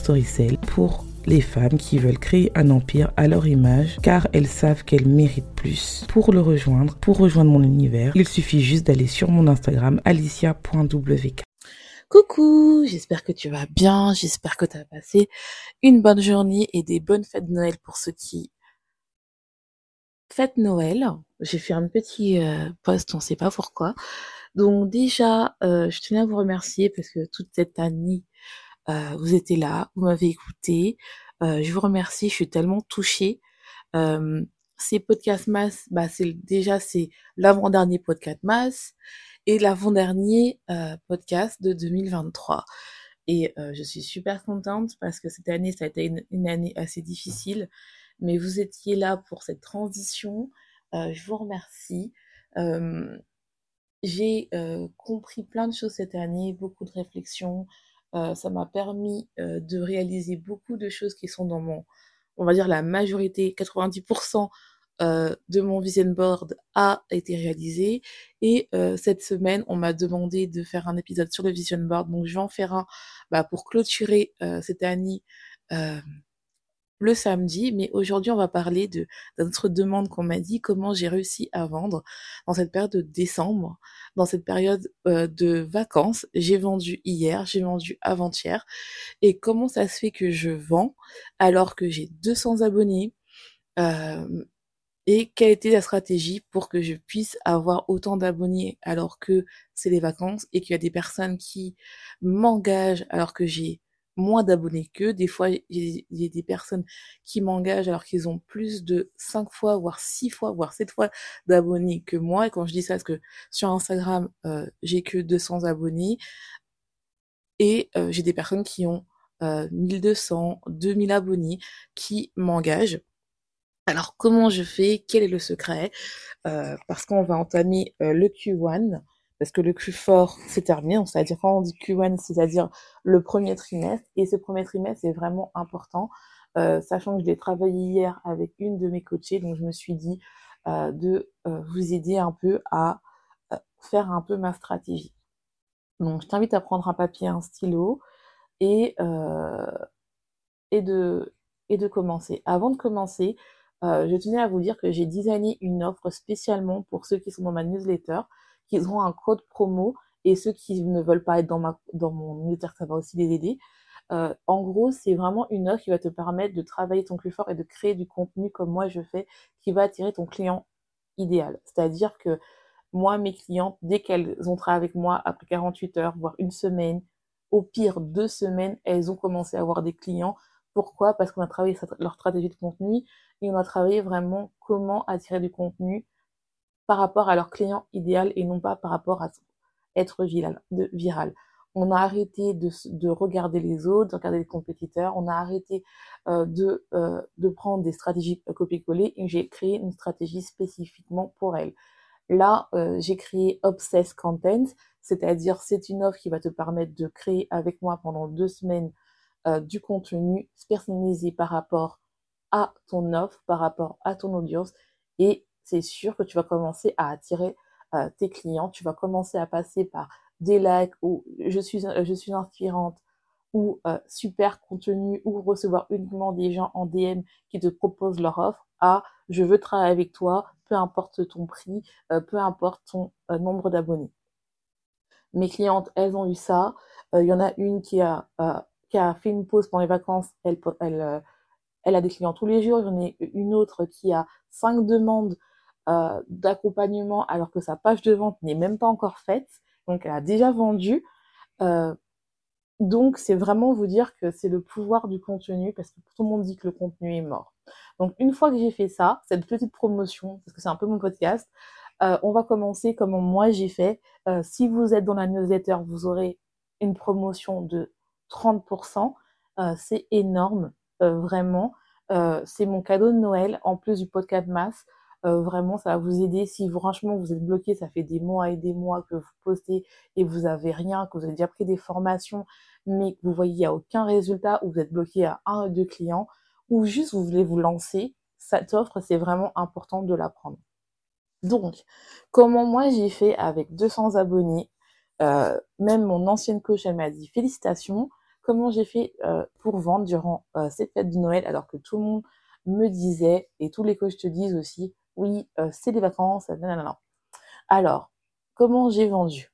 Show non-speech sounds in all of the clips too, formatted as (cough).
Storycell pour les femmes qui veulent créer un empire à leur image car elles savent qu'elles méritent plus. Pour le rejoindre, pour rejoindre mon univers, il suffit juste d'aller sur mon Instagram alicia.wk. Coucou, j'espère que tu vas bien, j'espère que tu as passé une bonne journée et des bonnes fêtes de Noël pour ceux qui fêtent Noël. J'ai fait un petit euh, post, on sait pas pourquoi. Donc déjà, euh, je tenais à vous remercier parce que toute cette année, vous étiez là, vous m'avez écouté. Euh, je vous remercie, je suis tellement touchée. Euh, ces podcasts mass, bah c'est déjà c'est l'avant-dernier podcast mass et l'avant-dernier podcast de 2023. Et je suis super contente parce que cette année, ça a été une, année assez difficile, mais vous étiez là pour cette transition. je vous remercie. j'ai compris plein de choses cette année, beaucoup de réflexions, euh, ça m'a permis euh, de réaliser beaucoup de choses qui sont dans mon, on va dire la majorité, 90% euh, de mon vision board a été réalisé. Et cette semaine, on m'a demandé de faire un épisode sur le vision board. Donc je vais en faire un bah, pour clôturer cette année le samedi, mais aujourd'hui on va parler de, notre demande qu'on m'a dit, comment j'ai réussi à vendre dans cette période de décembre, dans cette période euh, de vacances. J'ai vendu hier, j'ai vendu avant-hier, et comment ça se fait que je vends alors que j'ai 200 abonnés euh, et quelle était la stratégie pour que je puisse avoir autant d'abonnés alors que c'est les vacances et qu'il y a des personnes qui m'engagent alors que j'ai moins d'abonnés qu'eux. Des fois, il y a des personnes qui m'engagent alors qu'ils ont plus de 5 fois, voire 6 fois, voire 7 fois d'abonnés que moi. Et quand je dis ça, parce que sur Instagram, euh, j'ai que 200 abonnés. Et euh, j'ai des personnes qui ont euh, 1200, 2000 abonnés qui m'engagent. Alors comment je fais? Quel est le secret? Euh, Parce qu'on va entamer le Q1 parce que le Q4 c'est terminé, c'est-à-dire quand on dit Q1, c'est-à-dire le premier trimestre, et ce premier trimestre est vraiment important, euh, sachant que je l'ai travaillé hier avec une de mes coachées, donc je me suis dit euh, de euh, vous aider un peu à faire un peu ma stratégie. Donc je t'invite à prendre un papier, un stylo, et de commencer. Avant de commencer, je tenais à vous dire que j'ai designé une offre spécialement pour ceux qui sont dans ma newsletter qu'ils auront un code promo et ceux qui ne veulent pas être dans, ma, dans mon newsletter, ça va aussi les aider. Euh, en gros, c'est vraiment une offre qui va te permettre de travailler ton plus fort et de créer du contenu comme moi je fais, qui va attirer ton client idéal. C'est-à-dire que moi, mes clientes, dès qu'elles ont travaillé avec moi, après 48 heures, voire une semaine, au pire deux semaines, elles ont commencé à avoir des clients. Pourquoi? Parce qu'on a travaillé leur stratégie de contenu et on a travaillé vraiment comment attirer du contenu par rapport à leur client idéal et non pas par rapport à être viral. On a arrêté de, de, regarder les autres, de regarder les compétiteurs, on a arrêté euh, de, euh, de prendre des stratégies copier-coller et j'ai créé une stratégie spécifiquement pour elles. Là, euh, j'ai créé Obsess Content, c'est-à-dire c'est une offre qui va te permettre de créer avec moi pendant deux semaines du contenu personnalisé par rapport à ton offre, par rapport à ton audience et c'est sûr que tu vas commencer à attirer euh, tes clients, tu vas commencer à passer par des likes ou je suis, je suis inspirante ou euh, super contenu ou recevoir uniquement des gens en DM qui te proposent leur offre à je veux travailler avec toi, peu importe ton prix, euh, peu importe ton nombre d'abonnés. Mes clientes, elles ont eu ça. Il y en a une qui a, qui a fait une pause pendant les vacances, elle, elle, elle a des clients tous les jours. J'en ai une autre qui a cinq demandes euh, d'accompagnement alors que sa page de vente n'est même pas encore faite. Donc elle a déjà vendu. Euh, Donc, c'est vraiment vous dire que c'est le pouvoir du contenu parce que tout le monde dit que le contenu est mort. Donc, une fois que j'ai fait ça, cette petite promotion, parce que c'est un peu mon podcast, euh, on va commencer comme moi j'ai fait. Si vous êtes dans la newsletter, vous aurez une promotion de 30%. Euh, c'est énorme, vraiment. c'est mon cadeau de Noël en plus du podcast masse. Vraiment, ça va vous aider. Si vous, franchement vous êtes bloqué, ça fait des mois et des mois que vous postez et vous avez rien, que vous avez déjà pris des formations, mais que vous voyez il n'y a aucun résultat, ou vous êtes bloqué à un ou deux clients, ou juste vous voulez vous lancer, cette offre, c'est vraiment important de la prendre. Donc, comment moi j'ai fait avec 200 abonnés, euh, même mon ancienne coach, elle m'a dit félicitations, comment j'ai fait euh, pour vendre durant euh, cette fête de Noël alors que tout le monde me disait, et tous les coachs te disent aussi, oui, c'est les vacances. Alors, comment j'ai vendu?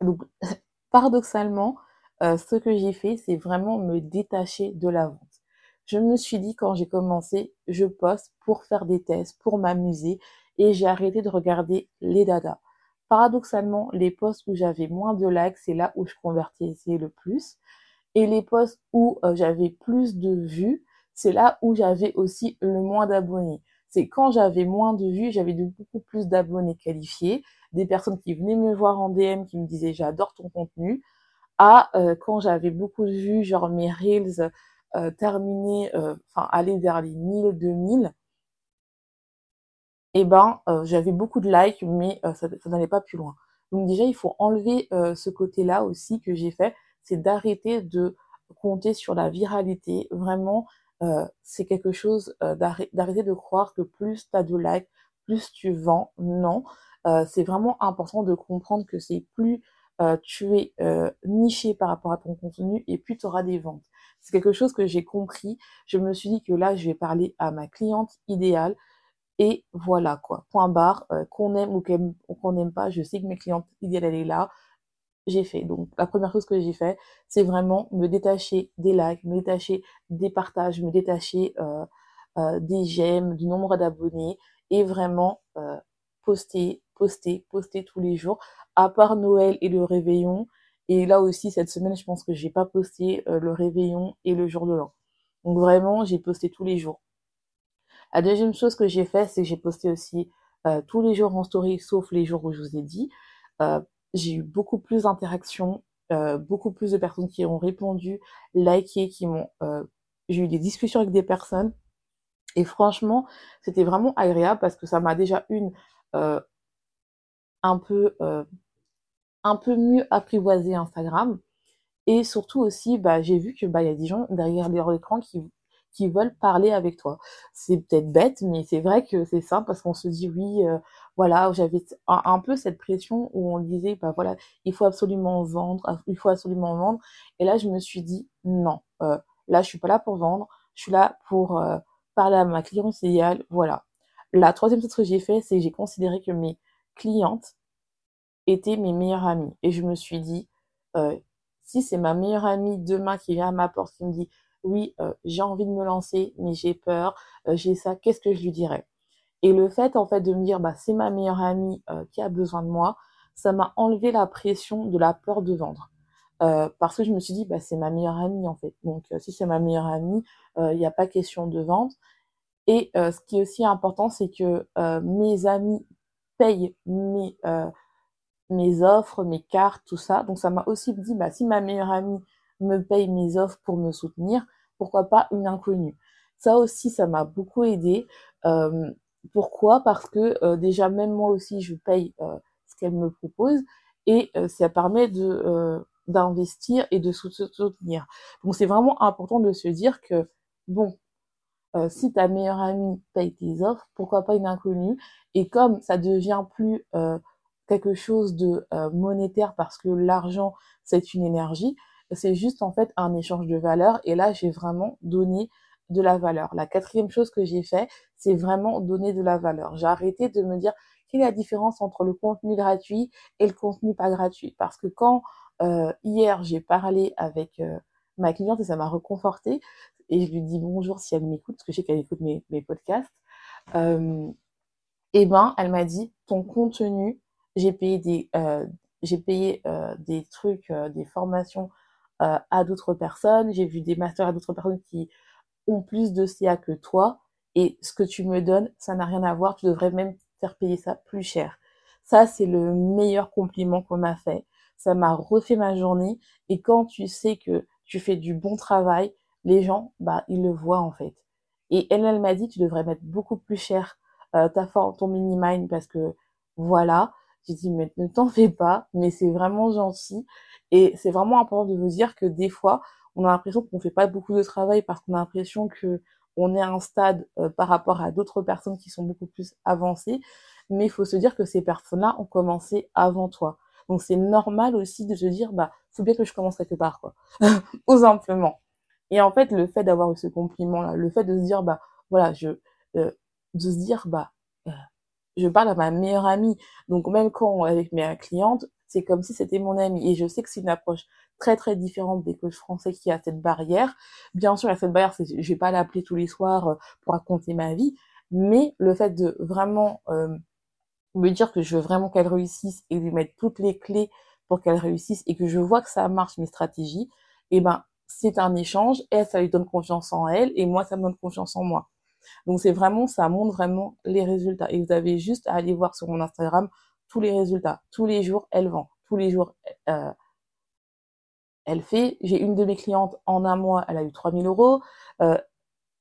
(laughs) Paradoxalement, ce que j'ai fait, c'est vraiment me détacher de la vente. Je me suis dit quand j'ai commencé, je poste pour faire des tests, pour m'amuser et j'ai arrêté de regarder les datas. Paradoxalement, les posts où j'avais moins de likes, c'est là où je convertissais le plus. Et les posts où euh, j'avais plus de vues, c'est là où j'avais aussi le moins d'abonnés. C'est quand j'avais moins de vues, j'avais beaucoup plus d'abonnés qualifiés, des personnes qui venaient me voir en DM qui me disaient j'adore ton contenu, à euh, quand j'avais beaucoup de vues, genre mes reels euh, terminés, euh, enfin aller vers les 1000, 2000, eh ben, j'avais beaucoup de likes, mais ça, n'allait pas plus loin. Donc déjà, il faut enlever ce côté-là aussi que j'ai fait, c'est d'arrêter de compter sur la viralité. Vraiment, c'est quelque chose d'arrêter de croire que plus tu as de likes, plus tu vends. Non, c'est vraiment important de comprendre que c'est plus tu es niché par rapport à ton contenu et plus tu auras des ventes. C'est quelque chose que j'ai compris. Je me suis dit que là, je vais parler à ma cliente idéale. Et voilà quoi, point barre, euh, qu'on aime ou qu'on n'aime pas, je sais que mes clientes idéales, elle est là, j'ai fait. Donc la première chose que j'ai fait, c'est vraiment me détacher des likes, me détacher des partages, me détacher euh, euh, des j'aime, du nombre d'abonnés et vraiment poster, poster, poster tous les jours, à part Noël et le réveillon. Et là aussi, cette semaine, je pense que j'ai pas posté le réveillon et le jour de l'an. Donc vraiment, j'ai posté tous les jours. La deuxième chose que j'ai fait, c'est que j'ai posté aussi euh, tous les jours en story, sauf les jours où je vous ai dit. Euh, j'ai eu beaucoup plus d'interactions, euh, beaucoup plus de personnes qui ont répondu, liké, qui m'ont. j'ai eu des discussions avec des personnes. Et franchement, c'était vraiment agréable parce que ça m'a déjà une un peu un peu mieux apprivoisé Instagram. Et surtout aussi, bah, j'ai vu que bah, y a des gens derrière leur écran qui qui veulent parler avec toi. C'est peut-être bête, mais c'est vrai que c'est ça parce qu'on se dit oui, euh, voilà, j'avais un, peu cette pression où on disait bah voilà, il faut absolument vendre, il faut absolument vendre. Et là, je me suis dit non, euh, là, je suis pas là pour vendre, je suis là pour euh, parler à ma cliente idéale. Voilà. La troisième chose que j'ai fait, c'est que j'ai considéré que mes clientes étaient mes meilleures amies. Et je me suis dit, si c'est ma meilleure amie demain qui vient à ma porte, qui me dit oui, euh, j'ai envie de me lancer, mais j'ai peur, euh, j'ai ça, qu'est-ce que je lui dirais? Et le fait, en fait, de me dire, bah, c'est ma meilleure amie euh, qui a besoin de moi, ça m'a enlevé la pression de la peur de vendre. parce que je me suis dit, bah, c'est ma meilleure amie, en fait. Donc, si c'est ma meilleure amie, il n'y a pas question de vente. Et ce qui est aussi important, c'est que mes amis payent mes, mes offres, mes cartes, tout ça. Donc, ça m'a aussi dit, bah, si ma meilleure amie me paye mes offres pour me soutenir, pourquoi pas une inconnue Ça aussi, ça m'a beaucoup aidé. Euh, pourquoi? Parce que euh, déjà, même moi aussi, je paye euh, ce qu'elle me propose et ça permet de d'investir et de soutenir. Donc c'est vraiment important de se dire que bon, si ta meilleure amie paye tes offres, pourquoi pas une inconnue? Et comme ça devient plus quelque chose de monétaire parce que l'argent c'est une énergie, c'est juste en fait un échange de valeurs et là j'ai vraiment donné de la valeur. La quatrième chose que j'ai fait, c'est vraiment donner de la valeur. J'ai arrêté de me dire quelle est la différence entre le contenu gratuit et le contenu pas gratuit. Parce que quand euh, hier j'ai parlé avec euh, ma cliente et ça m'a reconforté et je lui dis bonjour si elle m'écoute parce que je sais qu'elle écoute mes, podcasts. Euh, et ben elle m'a dit ton contenu, j'ai payé des j'ai payé des trucs, des formations euh, à d'autres personnes, j'ai vu des masters à d'autres personnes qui ont plus de CA que toi, et ce que tu me donnes, ça n'a rien à voir, tu devrais même faire payer ça plus cher. Ça, c'est le meilleur compliment qu'on m'a fait. Ça m'a refait ma journée, et quand tu sais que tu fais du bon travail, les gens, bah, ils le voient en fait. Et elle, elle m'a dit, tu devrais mettre beaucoup plus cher euh, ta forme, ton mini-mind, parce que voilà. J'ai dit, mais ne t'en fais pas, mais c'est vraiment gentil. Et c'est vraiment important de vous dire que des fois, on a l'impression qu'on fait pas beaucoup de travail parce qu'on a l'impression que on est à un stade euh, par rapport à d'autres personnes qui sont beaucoup plus avancées. Mais il faut se dire que ces personnes-là ont commencé avant toi. Donc c'est normal aussi de se dire, bah, faut bien que je commence quelque part, quoi. (laughs) Tout simplement. Et en fait, le fait d'avoir eu ce compliment-là, le fait de se dire, bah, voilà, je, euh, de se dire, bah, je parle à ma meilleure amie. Donc même quand avec mes clientes, c'est comme si c'était mon amie. Et je sais que c'est une approche très très différente des coachs français qui a cette barrière. Bien sûr, il y a cette barrière, je vais pas l'appeler tous les soirs euh, pour raconter ma vie, mais le fait de vraiment euh, me dire que je veux vraiment qu'elle réussisse et lui mettre toutes les clés pour qu'elle réussisse et que je vois que ça marche mes stratégies, et eh ben c'est un échange. Elle, ça lui donne confiance en elle et moi, ça me donne confiance en moi. Donc c'est vraiment, ça montre vraiment les résultats. Et vous avez juste à aller voir sur mon Instagram tous les résultats. Tous les jours, elle vend. Tous les jours, euh, elle fait. J'ai une de mes clientes en un mois, elle a eu 3000 euros. Euh,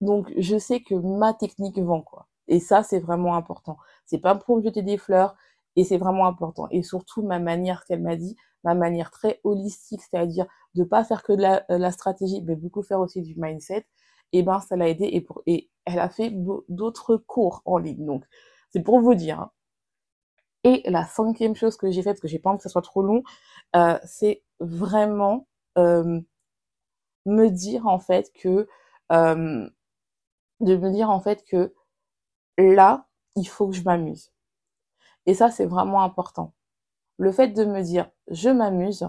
donc je sais que ma technique vend quoi. Et ça, c'est vraiment important. C'est pas pour jeter des fleurs et c'est vraiment important. Et surtout ma manière qu'elle m'a dit, ma manière très holistique, c'est-à-dire de pas faire que de la, euh, la stratégie, mais beaucoup faire aussi du mindset et eh ben ça l'a aidé pour, et elle a fait d'autres cours en ligne. Donc c'est pour vous dire. Hein. Et la cinquième chose que j'ai faite, parce que j'ai pas envie que ça soit trop long, euh, c'est vraiment euh, me dire en fait que euh, de me dire en fait que là il faut que je m'amuse. Et ça c'est vraiment important. Le fait de me dire je m'amuse,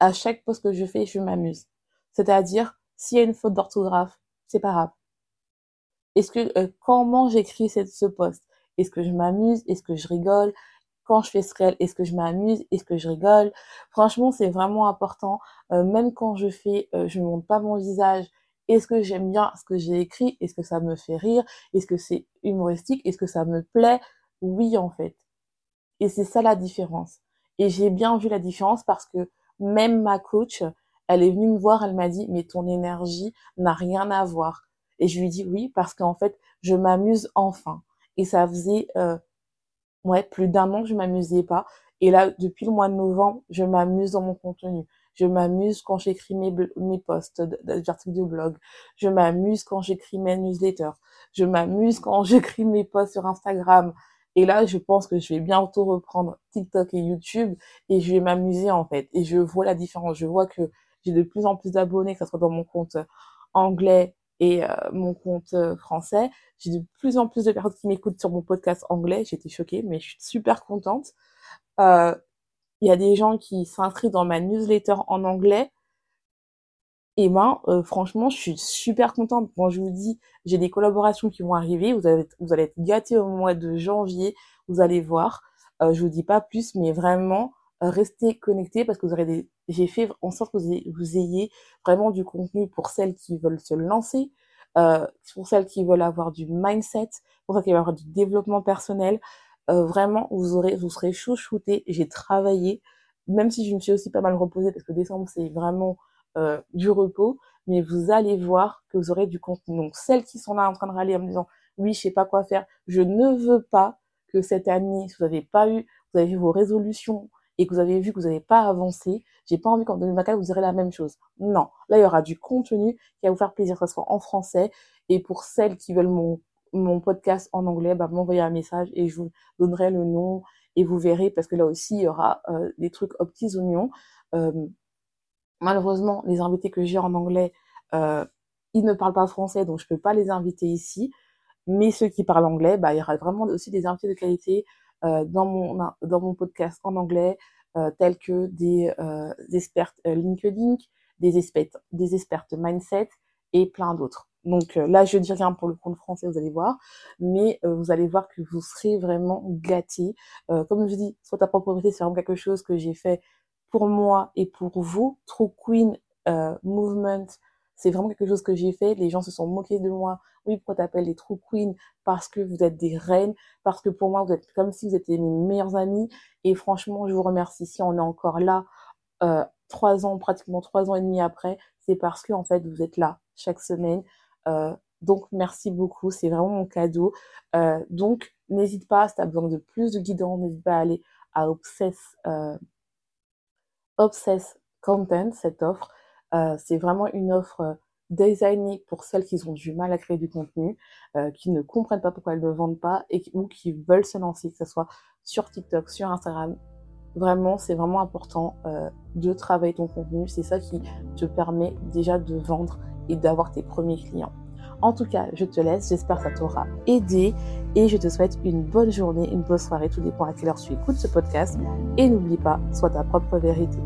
à chaque poste que je fais, je m'amuse. C'est-à-dire s'il y a une faute d'orthographe, c'est pas grave. Est-ce que euh, comment j'écris ce poste Est-ce que je m'amuse? Est-ce que je rigole? Quand je fais ce réel, est-ce que je m'amuse? Est-ce que je rigole? Franchement, c'est vraiment important. Euh, même quand je fais, euh, je ne montre pas mon visage. Est-ce que j'aime bien ce que j'ai écrit? Est-ce que ça me fait rire? Est-ce que c'est humoristique? Est-ce que ça me plaît? Oui, en fait. Et c'est ça la différence. Et j'ai bien vu la différence parce que même ma coach, elle est venue me voir, elle m'a dit, mais ton énergie n'a rien à voir. Et je lui dis oui, parce qu'en fait, je m'amuse enfin. Et ça faisait euh, ouais, plus d'un an que je m'amusais pas. Et là, depuis le mois de novembre, je m'amuse dans mon contenu. Je m'amuse quand j'écris mes, mes posts d'articles de blog. Je m'amuse quand j'écris mes newsletters. Je m'amuse quand j'écris mes posts sur Instagram. Et là, je pense que je vais bientôt reprendre TikTok et YouTube et je vais m'amuser en fait. Et je vois la différence. Je vois que j'ai de plus en plus d'abonnés, que ce soit dans mon compte euh, anglais et euh, mon compte euh, français. J'ai de plus en plus de personnes qui m'écoutent sur mon podcast anglais. J'étais choquée, mais je suis super contente. Il y a des gens qui s'inscrivent dans ma newsletter en anglais. Et ben, franchement, je suis super contente. Quand je vous dis, j'ai des collaborations qui vont arriver. Vous allez, vous allez être gâtés au mois de janvier. Vous allez voir. je vous dis pas plus, mais vraiment, restez connectés parce que vous aurez des, j'ai fait en sorte que vous ayez, vraiment du contenu pour celles qui veulent se lancer, euh, pour celles qui veulent avoir du mindset, pour celles qui veulent avoir du développement personnel. Euh, vraiment, vous aurez, vous serez chouchouté. J'ai travaillé, même si je me suis aussi pas mal reposée parce que décembre c'est vraiment euh, du repos, mais vous allez voir que vous aurez du contenu. Donc celles qui sont là en train de râler en me disant oui, je sais pas quoi faire, je ne veux pas que cette année, si vous n'avez pas eu, vous avez vu vos résolutions, et que vous avez vu que vous n'avez pas avancé, j'ai pas envie qu'en 2024 vous direz la même chose. Non, là il y aura du contenu qui va vous faire plaisir, que ce soit en français. Et pour celles qui veulent mon, podcast en anglais, bah, m'envoyer un message et je vous donnerai le nom et vous verrez parce que là aussi il y aura euh, des trucs aux petits oignons. Euh, malheureusement, les invités que j'ai en anglais, euh, ils ne parlent pas français, donc je peux pas les inviter ici. Mais ceux qui parlent anglais, bah, il y aura vraiment aussi des invités de qualité dans, mon, dans mon podcast en anglais, euh, tels que des, euh, experts LinkedIn, des experts, des experts mindset et plein d'autres. Donc là, je dis rien pour le compte français, vous allez voir, mais vous allez voir que vous serez vraiment gâtés. comme je dis, sur ta propriété, c'est vraiment quelque chose que j'ai fait pour moi et pour vous, True Queen euh, Movement, c'est vraiment quelque chose que j'ai fait. Les gens se sont moqués de moi. Oui, pourquoi t'appelles les True Queen? Parce que vous êtes des reines, parce que pour moi, vous êtes comme si vous étiez mes meilleurs amis. Et franchement, je vous remercie. Si on est encore là, euh, trois ans, pratiquement trois ans et demi après, c'est parce que en fait, vous êtes là chaque semaine. Euh, donc, merci beaucoup. C'est vraiment mon cadeau. Euh, donc, n'hésite pas, si tu as besoin de plus de guidance, n'hésite pas à aller à Obsess Content, cette offre. Euh, c'est vraiment une offre euh, designée pour celles qui ont du mal à créer du contenu, euh, qui ne comprennent pas pourquoi elles ne vendent pas et ou qui veulent se lancer, que ce soit sur TikTok, sur Instagram. Vraiment, c'est vraiment important de travailler ton contenu. C'est ça qui te permet déjà de vendre et d'avoir tes premiers clients. En tout cas, je te laisse. J'espère que ça t'aura aidé et je te souhaite une bonne journée, une bonne soirée. Tout dépend à quelle heure tu écoutes ce podcast. Et n'oublie pas, sois ta propre vérité.